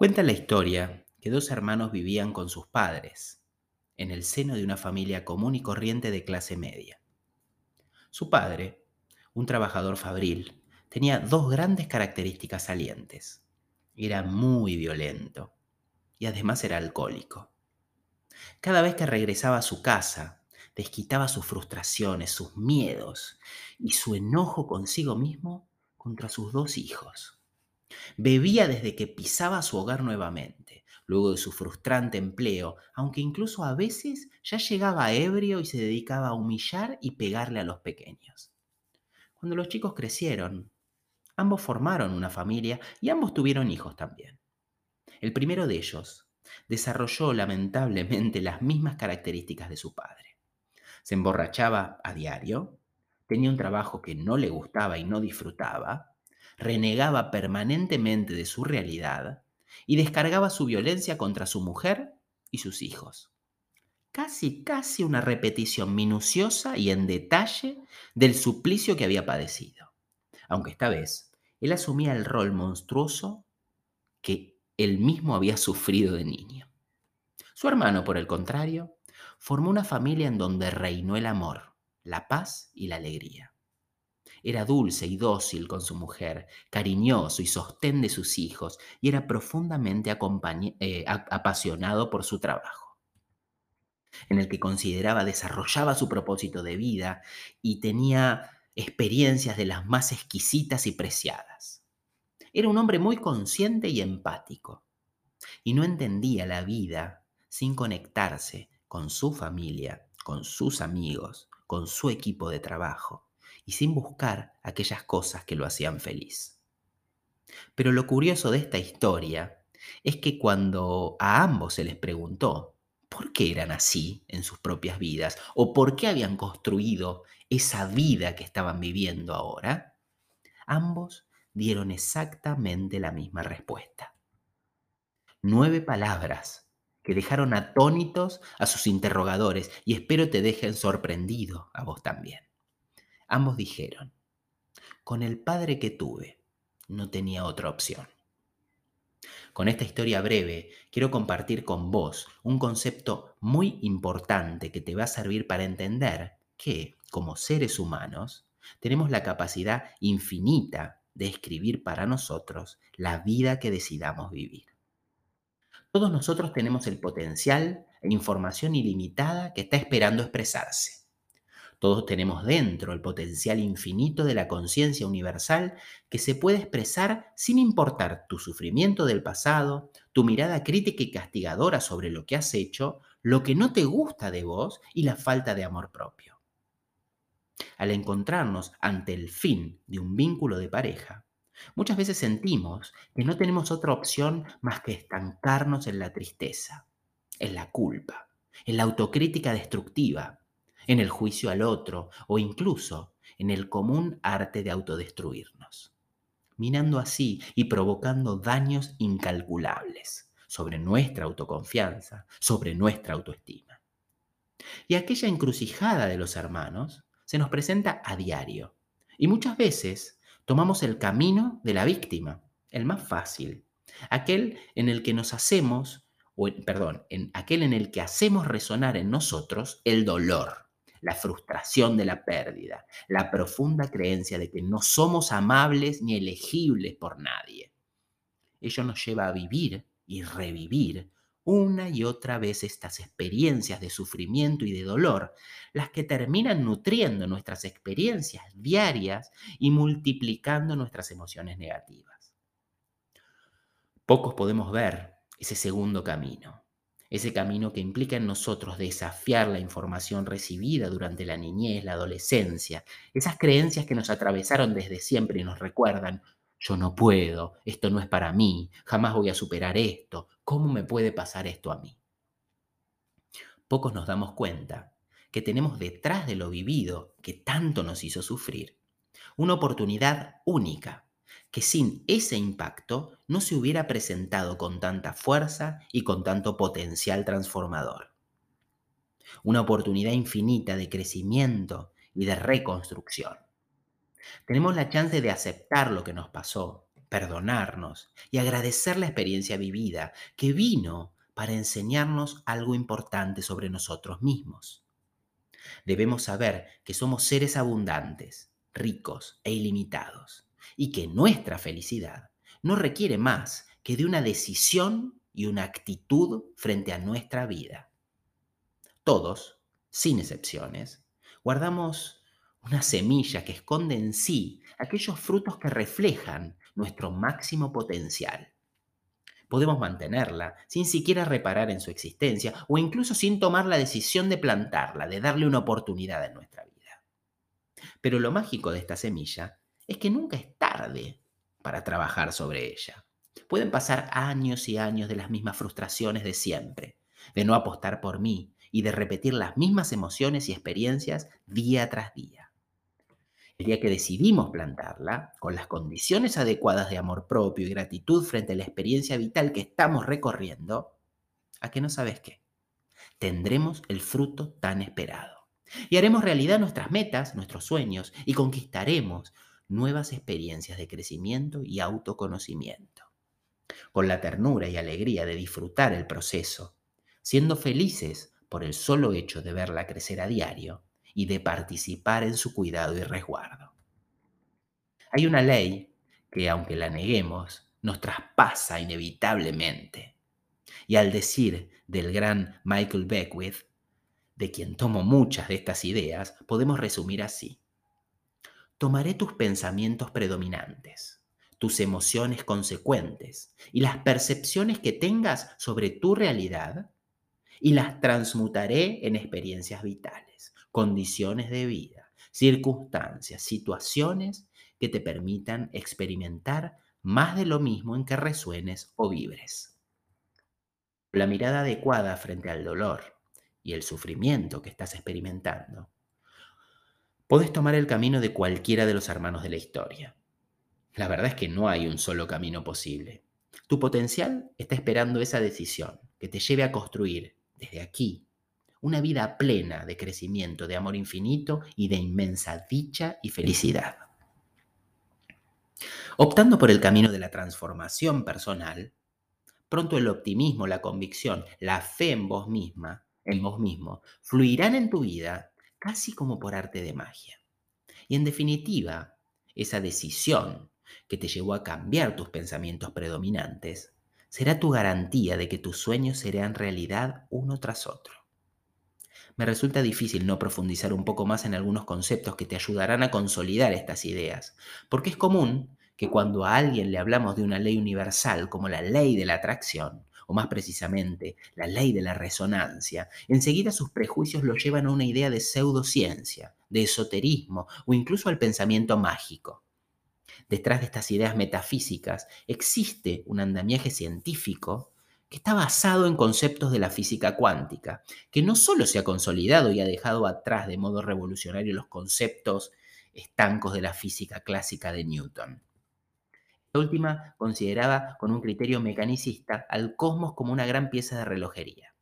Cuenta la historia que dos hermanos vivían con sus padres en el seno de una familia común y corriente de clase media. Su padre, un trabajador fabril, tenía dos grandes características salientes. Era muy violento y además era alcohólico. Cada vez que regresaba a su casa, desquitaba sus frustraciones, sus miedos y su enojo consigo mismo contra sus dos hijos. Bebía desde que pisaba su hogar nuevamente, luego de su frustrante empleo, aunque incluso a veces ya llegaba ebrio y se dedicaba a humillar y pegarle a los pequeños. Cuando los chicos crecieron, ambos formaron una familia y ambos tuvieron hijos también. El primero de ellos desarrolló lamentablemente las mismas características de su padre. Se emborrachaba a diario, tenía un trabajo que no le gustaba y no disfrutaba, renegaba permanentemente de su realidad y descargaba su violencia contra su mujer y sus hijos. Casi, casi una repetición minuciosa y en detalle del suplicio que había padecido. Aunque esta vez él asumía el rol monstruoso que él mismo había sufrido de niño. Su hermano, por el contrario, formó una familia en donde reinó el amor, la paz y la alegría. Era dulce y dócil con su mujer, cariñoso y sostén de sus hijos, y era profundamente eh, apasionado por su trabajo, en el que consideraba desarrollaba su propósito de vida y tenía experiencias de las más exquisitas y preciadas. Era un hombre muy consciente y empático, y no entendía la vida sin conectarse con su familia, con sus amigos, con su equipo de trabajo y sin buscar aquellas cosas que lo hacían feliz. Pero lo curioso de esta historia es que cuando a ambos se les preguntó por qué eran así en sus propias vidas o por qué habían construido esa vida que estaban viviendo ahora, ambos dieron exactamente la misma respuesta. Nueve palabras que dejaron atónitos a sus interrogadores y espero te dejen sorprendido a vos también. Ambos dijeron, con el padre que tuve, no tenía otra opción. Con esta historia breve quiero compartir con vos un concepto muy importante que te va a servir para entender que, como seres humanos, tenemos la capacidad infinita de escribir para nosotros la vida que decidamos vivir. Todos nosotros tenemos el potencial e información ilimitada que está esperando expresarse. Todos tenemos dentro el potencial infinito de la conciencia universal que se puede expresar sin importar tu sufrimiento del pasado, tu mirada crítica y castigadora sobre lo que has hecho, lo que no te gusta de vos y la falta de amor propio. Al encontrarnos ante el fin de un vínculo de pareja, muchas veces sentimos que no tenemos otra opción más que estancarnos en la tristeza, en la culpa, en la autocrítica destructiva en el juicio al otro o incluso en el común arte de autodestruirnos, minando así y provocando daños incalculables sobre nuestra autoconfianza, sobre nuestra autoestima. Y aquella encrucijada de los hermanos se nos presenta a diario y muchas veces tomamos el camino de la víctima, el más fácil, aquel en el que nos hacemos, o, perdón, en aquel en el que hacemos resonar en nosotros el dolor la frustración de la pérdida, la profunda creencia de que no somos amables ni elegibles por nadie. Ello nos lleva a vivir y revivir una y otra vez estas experiencias de sufrimiento y de dolor, las que terminan nutriendo nuestras experiencias diarias y multiplicando nuestras emociones negativas. Pocos podemos ver ese segundo camino, ese camino que implica en nosotros desafiar la información recibida durante la niñez, la adolescencia, esas creencias que nos atravesaron desde siempre y nos recuerdan, yo no puedo, esto no es para mí, jamás voy a superar esto, ¿cómo me puede pasar esto a mí? Pocos nos damos cuenta que tenemos detrás de lo vivido, que tanto nos hizo sufrir, una oportunidad única que sin ese impacto no se hubiera presentado con tanta fuerza y con tanto potencial transformador. Una oportunidad infinita de crecimiento y de reconstrucción. Tenemos la chance de aceptar lo que nos pasó, perdonarnos y agradecer la experiencia vivida que vino para enseñarnos algo importante sobre nosotros mismos. Debemos saber que somos seres abundantes, ricos e ilimitados, y que nuestra felicidad no requiere más que de una decisión y una actitud frente a nuestra vida. Todos, sin excepciones, guardamos una semilla que esconde en sí aquellos frutos que reflejan nuestro máximo potencial. Podemos mantenerla sin siquiera reparar en su existencia o incluso sin tomar la decisión de plantarla, de darle una oportunidad en nuestra vida. Pero lo mágico de esta semilla es que nunca es tarde para trabajar sobre ella. Pueden pasar años y años de las mismas frustraciones de siempre, de no apostar por mí y de repetir las mismas emociones y experiencias día tras día. El día que decidimos plantarla, con las condiciones adecuadas de amor propio y gratitud frente a la experiencia vital que estamos recorriendo, ¿a que no sabes qué? Tendremos el fruto tan esperado. Y haremos realidad nuestras metas, nuestros sueños, y conquistaremos nuevas experiencias de crecimiento y autoconocimiento. Con la ternura y alegría de disfrutar el proceso, siendo felices por el solo hecho de verla crecer a diario, y de participar en su cuidado y resguardo. Hay una ley que, aunque la neguemos, nos traspasa inevitablemente. Y al decir del gran Michael Beckwith, de quien tomo muchas de estas ideas, podemos resumir así. Tomaré tus pensamientos predominantes, tus emociones consecuentes y las percepciones que tengas sobre tu realidad y las transmutaré en experiencias vitales condiciones de vida, circunstancias, situaciones que te permitan experimentar más de lo mismo en que resuenes o vibres. La mirada adecuada frente al dolor y el sufrimiento que estás experimentando, puedes tomar el camino de cualquiera de los hermanos de la historia. La verdad es que no hay un solo camino posible. Tu potencial está esperando esa decisión que te lleve a construir desde aquí una vida plena de crecimiento, de amor infinito y de inmensa dicha y felicidad. Optando por el camino de la transformación personal, pronto el optimismo, la convicción, la fe en vos misma, en vos mismo, fluirán en tu vida casi como por arte de magia. Y en definitiva, esa decisión que te llevó a cambiar tus pensamientos predominantes será tu garantía de que tus sueños serán realidad uno tras otro me resulta difícil no profundizar un poco más en algunos conceptos que te ayudarán a consolidar estas ideas, porque es común que cuando a alguien le hablamos de una ley universal como la ley de la atracción, o más precisamente la ley de la resonancia, enseguida sus prejuicios lo llevan a una idea de pseudociencia, de esoterismo o incluso al pensamiento mágico. Detrás de estas ideas metafísicas existe un andamiaje científico que está basado en conceptos de la física cuántica, que no solo se ha consolidado y ha dejado atrás de modo revolucionario los conceptos estancos de la física clásica de Newton. La última consideraba con un criterio mecanicista al cosmos como una gran pieza de relojería,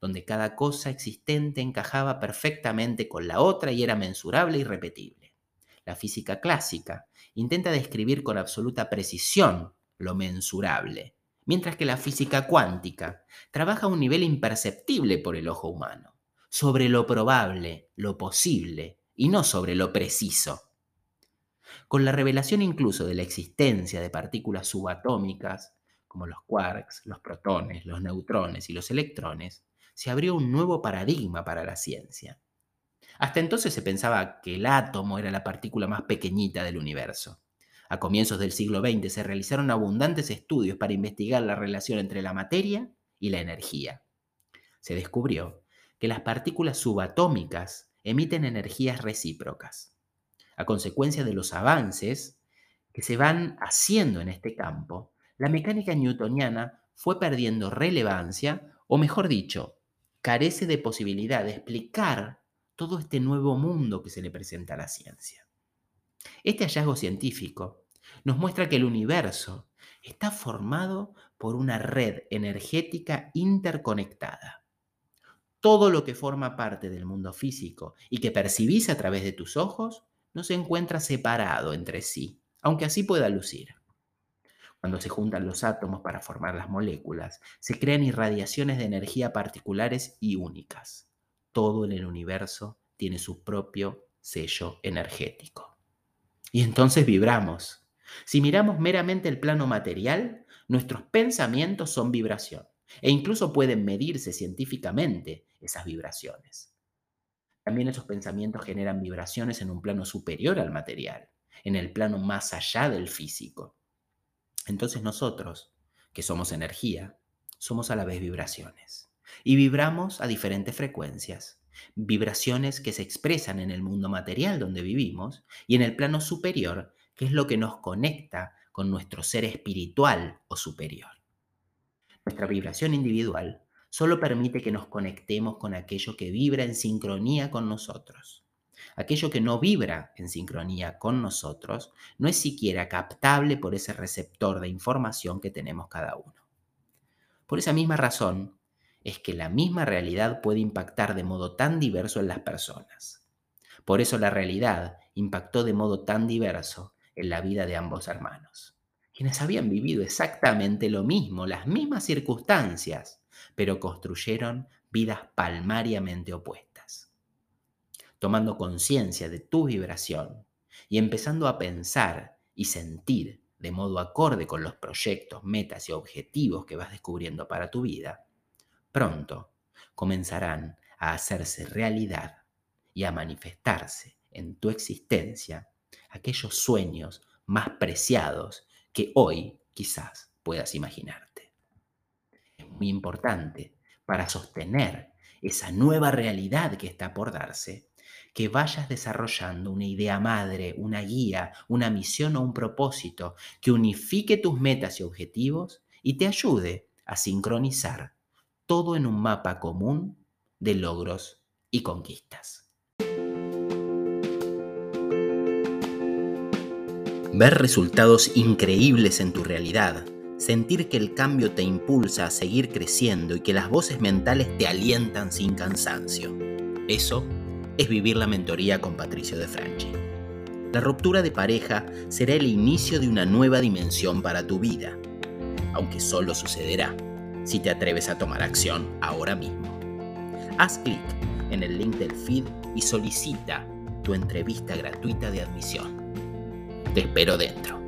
donde cada cosa existente encajaba perfectamente con la otra y era mensurable y repetible. La física clásica intenta describir con absoluta precisión lo mensurable, mientras que la física cuántica trabaja a un nivel imperceptible por el ojo humano, sobre lo probable, lo posible, y no sobre lo preciso. Con la revelación incluso de la existencia de partículas subatómicas, como los quarks, los protones, los neutrones y los electrones, se abrió un nuevo paradigma para la ciencia. Hasta entonces se pensaba que el átomo era la partícula más pequeñita del universo. A comienzos del siglo XX se realizaron abundantes estudios para investigar la relación entre la materia y la energía. Se descubrió que las partículas subatómicas emiten energías recíprocas. A consecuencia de los avances que se van haciendo en este campo, la mecánica newtoniana fue perdiendo relevancia, o mejor dicho, carece de posibilidad de explicar todo este nuevo mundo que se le presenta a la ciencia. Este hallazgo científico nos muestra que el universo está formado por una red energética interconectada. Todo lo que forma parte del mundo físico y que percibís a través de tus ojos no se encuentra separado entre sí, aunque así pueda lucir. Cuando se juntan los átomos para formar las moléculas, se crean irradiaciones de energía particulares y únicas. Todo en el universo tiene su propio sello energético. Y entonces vibramos. Si miramos meramente el plano material, nuestros pensamientos son vibración e incluso pueden medirse científicamente esas vibraciones. También esos pensamientos generan vibraciones en un plano superior al material, en el plano más allá del físico. Entonces nosotros, que somos energía, somos a la vez vibraciones. Y vibramos a diferentes frecuencias. Vibraciones que se expresan en el mundo material donde vivimos y en el plano superior, que es lo que nos conecta con nuestro ser espiritual o superior. Nuestra vibración individual solo permite que nos conectemos con aquello que vibra en sincronía con nosotros. Aquello que no vibra en sincronía con nosotros no es siquiera captable por ese receptor de información que tenemos cada uno. Por esa misma razón es que la misma realidad puede impactar de modo tan diverso en las personas. Por eso la realidad impactó de modo tan diverso en la vida de ambos hermanos, quienes habían vivido exactamente lo mismo, las mismas circunstancias, pero construyeron vidas palmariamente opuestas tomando conciencia de tu vibración y empezando a pensar y sentir de modo acorde con los proyectos, metas y objetivos que vas descubriendo para tu vida, pronto comenzarán a hacerse realidad y a manifestarse en tu existencia aquellos sueños más preciados que hoy quizás puedas imaginarte. Muy importante para sostener esa nueva realidad que está por darse, que vayas desarrollando una idea madre, una guía, una misión o un propósito que unifique tus metas y objetivos y te ayude a sincronizar todo en un mapa común de logros y conquistas. Ver resultados increíbles en tu realidad, sentir que el cambio te impulsa a seguir creciendo y que las voces mentales te alientan sin cansancio. Eso es vivir la mentoría con Patricio de Franchi. La ruptura de pareja será el inicio de una nueva dimensión para tu vida, aunque solo sucederá si te atreves a tomar acción ahora mismo. Haz clic en el link del feed y solicita tu entrevista gratuita de admisión. Te espero dentro.